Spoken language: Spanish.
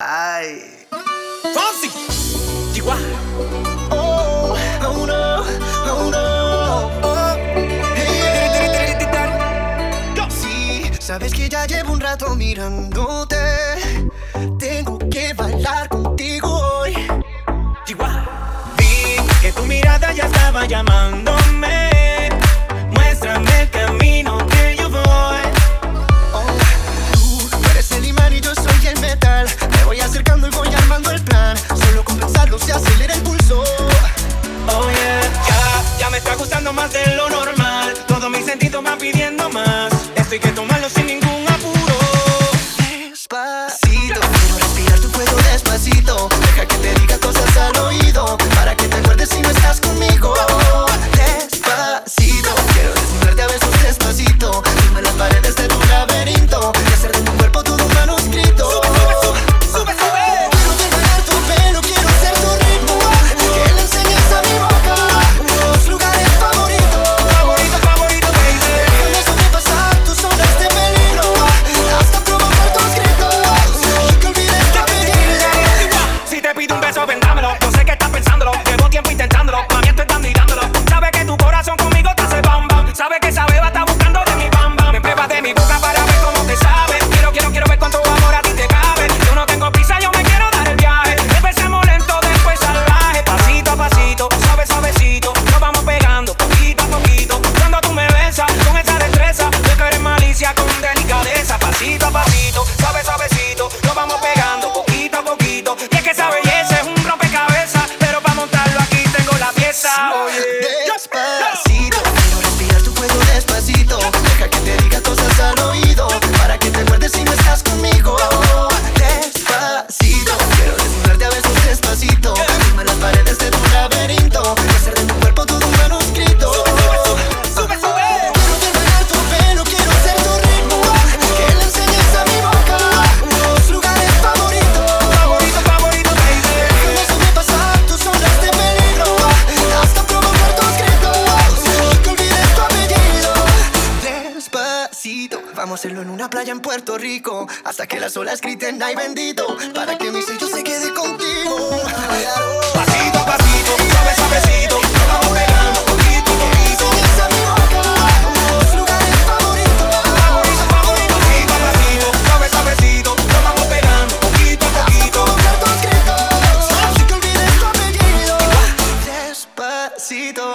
Ay. Fonsi. Oh, oh no, oh no. Oh. Hey. Sí, sabes que ya llevo un rato mirándote. Tengo que bailar contigo hoy. Vi que tu mirada ya estaba llamando. el pulso. Oh yeah, ya, ya me está gustando más de lo normal. Todo mi sentido va pidiendo más. Esto hay que tomarlo sin ningún apuro. Despacito, quiero respirar tu cuello despacito. Deja que te diga Vamos a hacerlo en una playa en Puerto Rico. Hasta que las olas griten, ay bendito. Para que mi sello se quede contigo. Pasito a pasito, suave suavecito. Vamos pegando poquito a poquito. Mis amigos acá, uno de los lugares favoritos. Favorito, favorito. Pasito a pasito, suave suavecito. Nos vamos pegando poquito a poquito. Así que olvides tu apellido. Despacito.